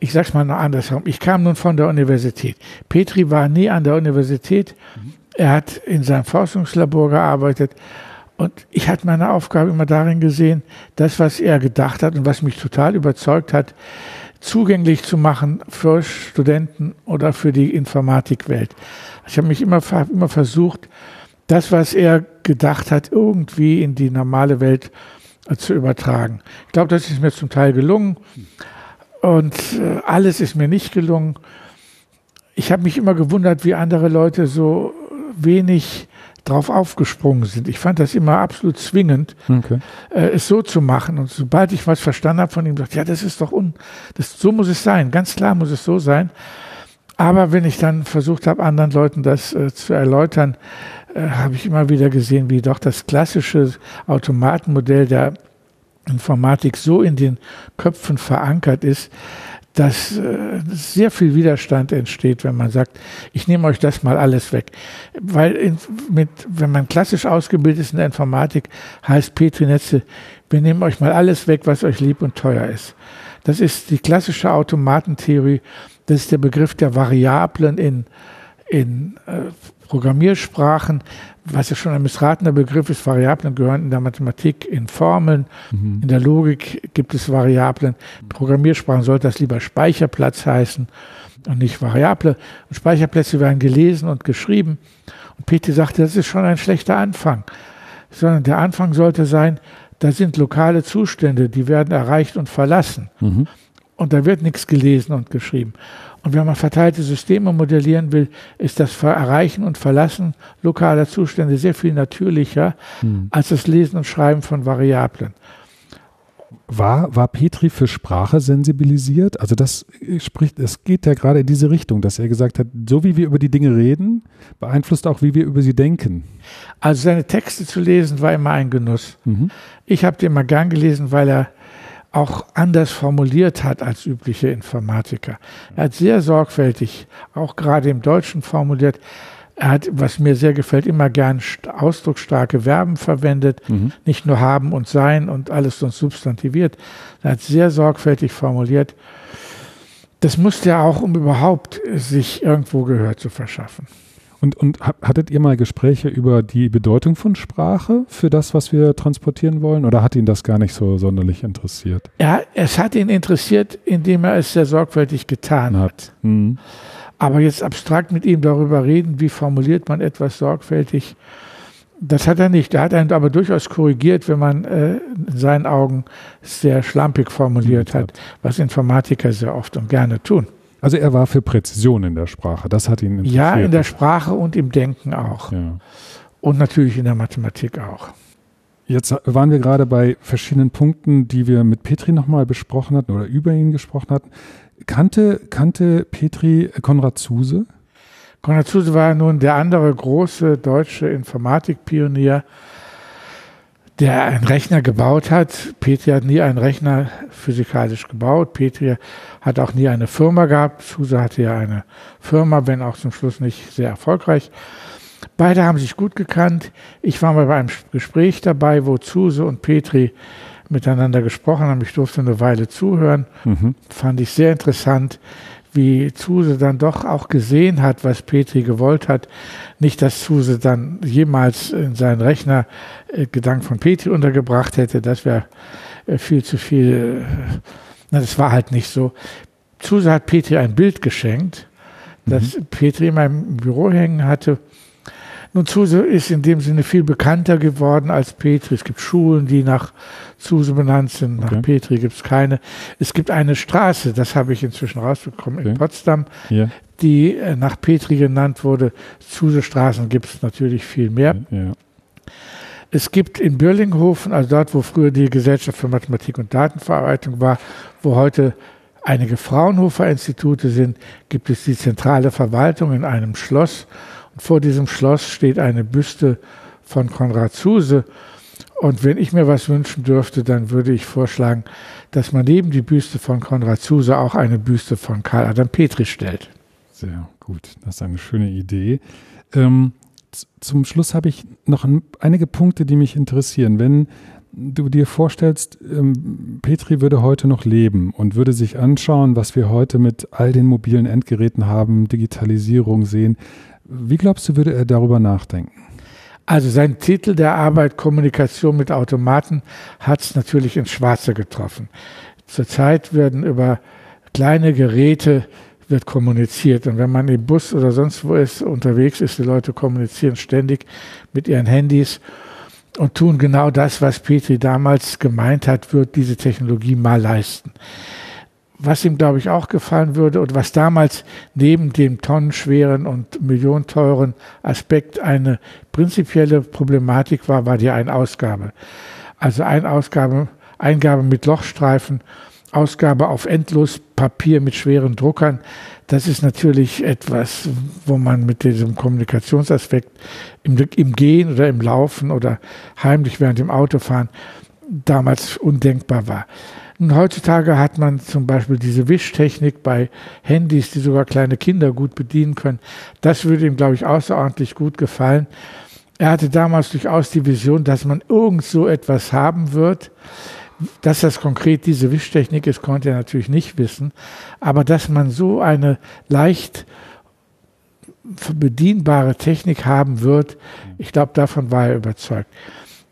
ich sage es mal noch andersrum, ich kam nun von der Universität. Petri war nie an der Universität. Er hat in seinem Forschungslabor gearbeitet. Und ich hatte meine Aufgabe immer darin gesehen, das, was er gedacht hat und was mich total überzeugt hat, zugänglich zu machen für Studenten oder für die Informatikwelt. Ich habe mich immer, immer versucht, das, was er gedacht hat, irgendwie in die normale Welt zu übertragen. Ich glaube, das ist mir zum Teil gelungen und äh, alles ist mir nicht gelungen. Ich habe mich immer gewundert, wie andere Leute so wenig drauf aufgesprungen sind. Ich fand das immer absolut zwingend, okay. äh, es so zu machen. Und sobald ich was verstanden habe von ihm, dachte ja, das ist doch un, das, so muss es sein. Ganz klar muss es so sein. Aber wenn ich dann versucht habe, anderen Leuten das äh, zu erläutern, äh, habe ich immer wieder gesehen, wie doch das klassische Automatenmodell der Informatik so in den Köpfen verankert ist, dass äh, sehr viel Widerstand entsteht, wenn man sagt, ich nehme euch das mal alles weg. Weil in, mit, wenn man klassisch ausgebildet ist in der Informatik, heißt Petri Netze, wir nehmen euch mal alles weg, was euch lieb und teuer ist. Das ist die klassische Automatentheorie. Das ist der Begriff der Variablen in, in äh, Programmiersprachen, was ja schon ein missratener Begriff ist, Variablen gehören in der Mathematik in Formeln, mhm. in der Logik gibt es Variablen. Programmiersprachen sollte das lieber Speicherplatz heißen und nicht Variable. Und Speicherplätze werden gelesen und geschrieben. Und Petri sagte, das ist schon ein schlechter Anfang, sondern der Anfang sollte sein, da sind lokale Zustände, die werden erreicht und verlassen. Mhm. Und da wird nichts gelesen und geschrieben. Und wenn man verteilte Systeme modellieren will, ist das Erreichen und Verlassen lokaler Zustände sehr viel natürlicher mhm. als das Lesen und Schreiben von Variablen. War, war Petri für Sprache sensibilisiert? Also das spricht, es geht ja gerade in diese Richtung, dass er gesagt hat, so wie wir über die Dinge reden, beeinflusst auch, wie wir über sie denken. Also seine Texte zu lesen war immer ein Genuss. Mhm. Ich habe die immer gern gelesen, weil er auch anders formuliert hat als übliche Informatiker. Er hat sehr sorgfältig, auch gerade im Deutschen formuliert. Er hat, was mir sehr gefällt, immer gern ausdrucksstarke Verben verwendet, mhm. nicht nur haben und sein und alles sonst substantiviert. Er hat sehr sorgfältig formuliert. Das musste er auch, um überhaupt sich irgendwo Gehör zu verschaffen. Und, und hattet ihr mal Gespräche über die Bedeutung von Sprache für das, was wir transportieren wollen? Oder hat ihn das gar nicht so sonderlich interessiert? Ja, es hat ihn interessiert, indem er es sehr sorgfältig getan hat. Mhm. Aber jetzt abstrakt mit ihm darüber reden, wie formuliert man etwas sorgfältig, das hat er nicht. Er hat einen aber durchaus korrigiert, wenn man äh, in seinen Augen sehr schlampig formuliert hat, was Informatiker sehr oft und gerne tun. Also er war für Präzision in der Sprache. Das hat ihn interessiert. Ja, in der Sprache und im Denken auch. Ja. Und natürlich in der Mathematik auch. Jetzt waren wir gerade bei verschiedenen Punkten, die wir mit Petri nochmal besprochen hatten oder über ihn gesprochen hatten. Kannte, kannte Petri Konrad Zuse? Konrad Zuse war nun der andere große deutsche Informatikpionier, der einen Rechner gebaut hat. Petri hat nie einen Rechner physikalisch gebaut. Petri hat auch nie eine Firma gehabt. Zuse hatte ja eine Firma, wenn auch zum Schluss nicht sehr erfolgreich. Beide haben sich gut gekannt. Ich war mal bei einem Gespräch dabei, wo Zuse und Petri miteinander gesprochen haben. Ich durfte eine Weile zuhören. Mhm. Fand ich sehr interessant, wie Zuse dann doch auch gesehen hat, was Petri gewollt hat. Nicht, dass Zuse dann jemals in seinen Rechner äh, Gedanken von Petri untergebracht hätte. Das wäre äh, viel zu viel. Äh, na, das war halt nicht so. Zuse hat Petri ein Bild geschenkt, das mhm. Petri in meinem Büro hängen hatte. Nun, Zuse ist in dem Sinne viel bekannter geworden als Petri. Es gibt Schulen, die nach Zuse benannt sind. Nach okay. Petri gibt es keine. Es gibt eine Straße, das habe ich inzwischen rausbekommen, okay. in Potsdam, ja. die äh, nach Petri genannt wurde. Zuse-Straßen gibt es natürlich viel mehr. Ja. Es gibt in Birlinghofen, also dort, wo früher die Gesellschaft für Mathematik und Datenverarbeitung war, wo heute einige Fraunhofer-Institute sind, gibt es die zentrale Verwaltung in einem Schloss. Und vor diesem Schloss steht eine Büste von Konrad Zuse. Und wenn ich mir was wünschen dürfte, dann würde ich vorschlagen, dass man neben die Büste von Konrad Zuse auch eine Büste von Karl Adam Petri stellt. Sehr gut, das ist eine schöne Idee. Ähm, zum Schluss habe ich noch ein, einige Punkte, die mich interessieren. Wenn du dir vorstellst, ähm, Petri würde heute noch leben und würde sich anschauen, was wir heute mit all den mobilen Endgeräten haben, Digitalisierung sehen, wie glaubst du, würde er darüber nachdenken? Also sein Titel der Arbeit Kommunikation mit Automaten hat es natürlich ins Schwarze getroffen. Zurzeit werden über kleine Geräte wird kommuniziert. Und wenn man im Bus oder sonst wo ist, unterwegs ist, die Leute kommunizieren ständig mit ihren Handys und tun genau das, was Petri damals gemeint hat, wird diese Technologie mal leisten was ihm, glaube ich, auch gefallen würde und was damals neben dem tonnenschweren und millionteuren Aspekt eine prinzipielle Problematik war, war die Einausgabe. Also Einausgabe, Eingabe mit Lochstreifen, Ausgabe auf endlos Papier mit schweren Druckern. Das ist natürlich etwas, wo man mit diesem Kommunikationsaspekt im, im Gehen oder im Laufen oder heimlich während dem Autofahren damals undenkbar war. Und heutzutage hat man zum Beispiel diese Wischtechnik bei Handys, die sogar kleine Kinder gut bedienen können. Das würde ihm, glaube ich, außerordentlich gut gefallen. Er hatte damals durchaus die Vision, dass man irgend so etwas haben wird. Dass das konkret diese Wischtechnik ist, konnte er natürlich nicht wissen. Aber dass man so eine leicht bedienbare Technik haben wird. Ich glaube, davon war er überzeugt.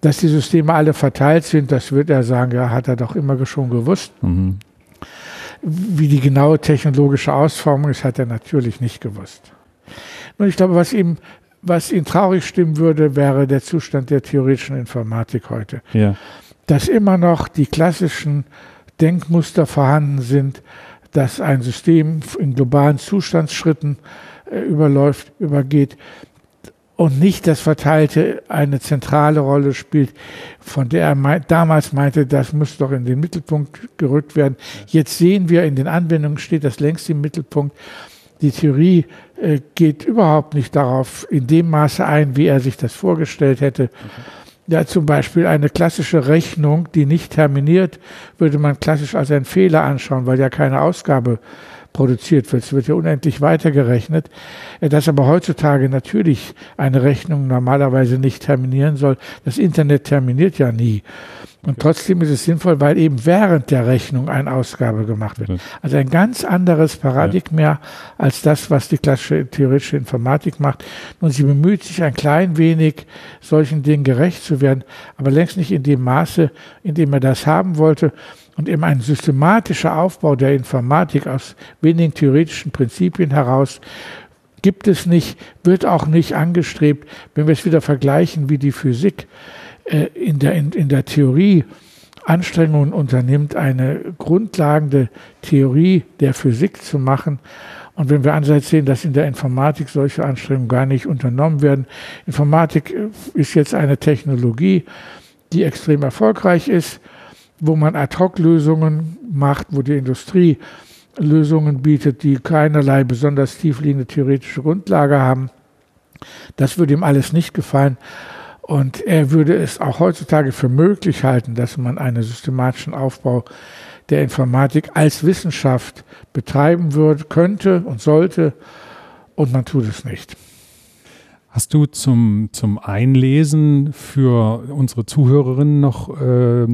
Dass die Systeme alle verteilt sind, das wird er sagen, ja, hat er doch immer schon gewusst. Mhm. Wie die genaue technologische Ausformung ist, hat er natürlich nicht gewusst. Nun, ich glaube, was ihm, was ihn traurig stimmen würde, wäre der Zustand der theoretischen Informatik heute. Ja. Dass immer noch die klassischen Denkmuster vorhanden sind, dass ein System in globalen Zustandsschritten äh, überläuft, übergeht und nicht das Verteilte eine zentrale Rolle spielt, von der er mei damals meinte, das muss doch in den Mittelpunkt gerückt werden. Jetzt sehen wir, in den Anwendungen steht das längst im Mittelpunkt. Die Theorie äh, geht überhaupt nicht darauf in dem Maße ein, wie er sich das vorgestellt hätte. Ja, zum Beispiel eine klassische Rechnung, die nicht terminiert, würde man klassisch als einen Fehler anschauen, weil ja keine Ausgabe produziert wird. Es wird ja unendlich weitergerechnet. Äh, dass aber heutzutage natürlich eine Rechnung normalerweise nicht terminieren soll. Das Internet terminiert ja nie. Und trotzdem ist es sinnvoll, weil eben während der Rechnung eine Ausgabe gemacht wird. Also ein ganz anderes Paradigma ja. als das, was die klassische theoretische Informatik macht. Und sie bemüht sich ein klein wenig, solchen Dingen gerecht zu werden, aber längst nicht in dem Maße, in dem er das haben wollte. Und eben ein systematischer Aufbau der Informatik aus wenigen theoretischen Prinzipien heraus gibt es nicht, wird auch nicht angestrebt, wenn wir es wieder vergleichen, wie die Physik äh, in, der, in, in der Theorie Anstrengungen unternimmt, eine grundlegende Theorie der Physik zu machen. Und wenn wir andererseits sehen, dass in der Informatik solche Anstrengungen gar nicht unternommen werden. Informatik äh, ist jetzt eine Technologie, die extrem erfolgreich ist, wo man Ad-Hoc-Lösungen macht, wo die Industrie Lösungen bietet, die keinerlei besonders tiefliegende theoretische Grundlage haben. Das würde ihm alles nicht gefallen. Und er würde es auch heutzutage für möglich halten, dass man einen systematischen Aufbau der Informatik als Wissenschaft betreiben würde, könnte und sollte. Und man tut es nicht. Hast du zum, zum Einlesen für unsere Zuhörerinnen noch äh,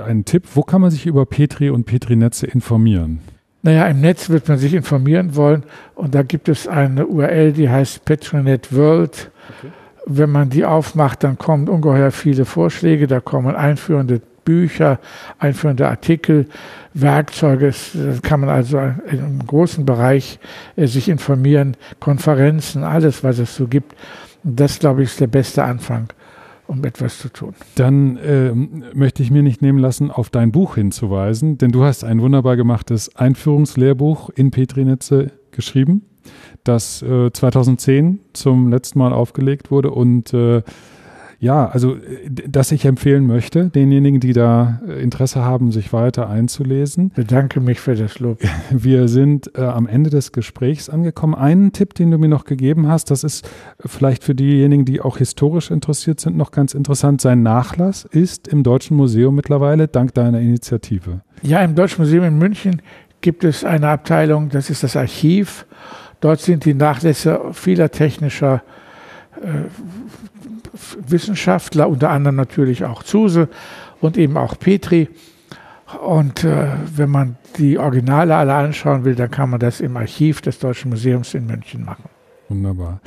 einen Tipp? Wo kann man sich über Petri und Petri-Netze informieren? Naja, im Netz wird man sich informieren wollen und da gibt es eine URL, die heißt Petrinet World. Okay. Wenn man die aufmacht, dann kommen ungeheuer viele Vorschläge, da kommen einführende Bücher, einführende Artikel, Werkzeuge. Da kann man also einem großen Bereich äh, sich informieren, Konferenzen, alles, was es so gibt. Das, glaube ich, ist der beste Anfang um etwas zu tun. Dann äh, möchte ich mir nicht nehmen lassen, auf dein Buch hinzuweisen, denn du hast ein wunderbar gemachtes Einführungslehrbuch in Petrinetze geschrieben, das äh, 2010 zum letzten Mal aufgelegt wurde und äh, ja, also das ich empfehlen möchte, denjenigen, die da äh, Interesse haben, sich weiter einzulesen. Bedanke mich für das Lob. (laughs) Wir sind äh, am Ende des Gesprächs angekommen. Einen Tipp, den du mir noch gegeben hast, das ist vielleicht für diejenigen, die auch historisch interessiert sind, noch ganz interessant. Sein Nachlass ist im Deutschen Museum mittlerweile dank deiner Initiative. Ja, im Deutschen Museum in München gibt es eine Abteilung, das ist das Archiv. Dort sind die Nachlässe vieler technischer äh, Wissenschaftler, unter anderem natürlich auch Zuse und eben auch Petri. Und äh, wenn man die Originale alle anschauen will, dann kann man das im Archiv des Deutschen Museums in München machen. Wunderbar.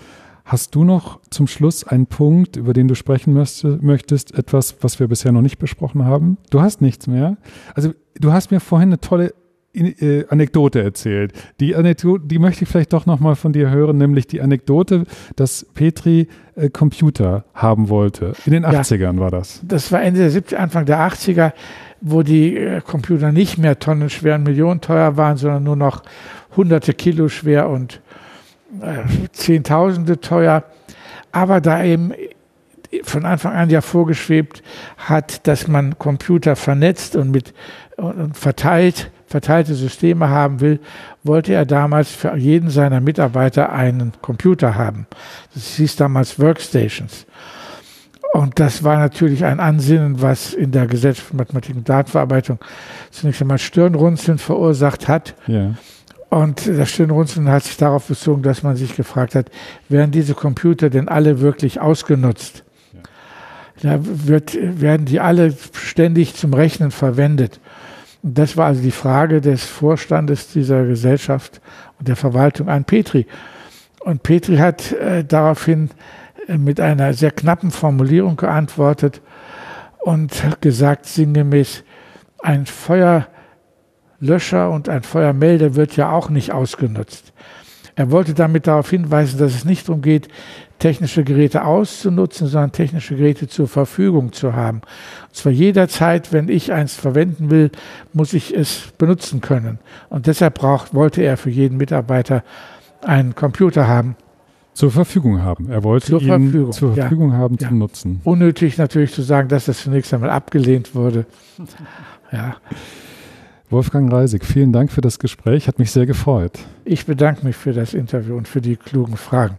Hast du noch zum Schluss einen Punkt, über den du sprechen möchtest, etwas, was wir bisher noch nicht besprochen haben? Du hast nichts mehr. Also du hast mir vorhin eine tolle äh, Anekdote erzählt. Die Anekdote, die möchte ich vielleicht doch nochmal von dir hören, nämlich die Anekdote, dass Petri äh, Computer haben wollte. In den 80ern ja, war das. Das war Ende der 70er, Anfang der 80er, wo die äh, Computer nicht mehr tonnenschwer und Millionen teuer waren, sondern nur noch hunderte Kilo schwer und äh, Zehntausende teuer. Aber da eben von Anfang an ja vorgeschwebt hat, dass man Computer vernetzt und mit und verteilt verteilte Systeme haben will, wollte er damals für jeden seiner Mitarbeiter einen Computer haben. Das hieß damals Workstations. Und das war natürlich ein Ansinnen, was in der Gesellschaft Mathematik und Datenverarbeitung zunächst einmal Stirnrunzeln verursacht hat. Ja. Und das Stirnrunzeln hat sich darauf bezogen, dass man sich gefragt hat, werden diese Computer denn alle wirklich ausgenutzt? Ja. Da wird, werden die alle ständig zum Rechnen verwendet. Das war also die Frage des Vorstandes dieser Gesellschaft und der Verwaltung an Petri. Und Petri hat äh, daraufhin äh, mit einer sehr knappen Formulierung geantwortet und gesagt sinngemäß, ein Feuerlöscher und ein Feuermelder wird ja auch nicht ausgenutzt. Er wollte damit darauf hinweisen, dass es nicht darum geht, technische Geräte auszunutzen, sondern technische Geräte zur Verfügung zu haben. Und zwar jederzeit, wenn ich eins verwenden will, muss ich es benutzen können. Und deshalb braucht, wollte er für jeden Mitarbeiter einen Computer haben. Zur Verfügung haben. Er wollte zur ihn Verfügung, zur Verfügung ja. haben ja. zum Nutzen. Unnötig natürlich zu sagen, dass das zunächst einmal abgelehnt wurde. Ja. Wolfgang Reisig, vielen Dank für das Gespräch, hat mich sehr gefreut. Ich bedanke mich für das Interview und für die klugen Fragen.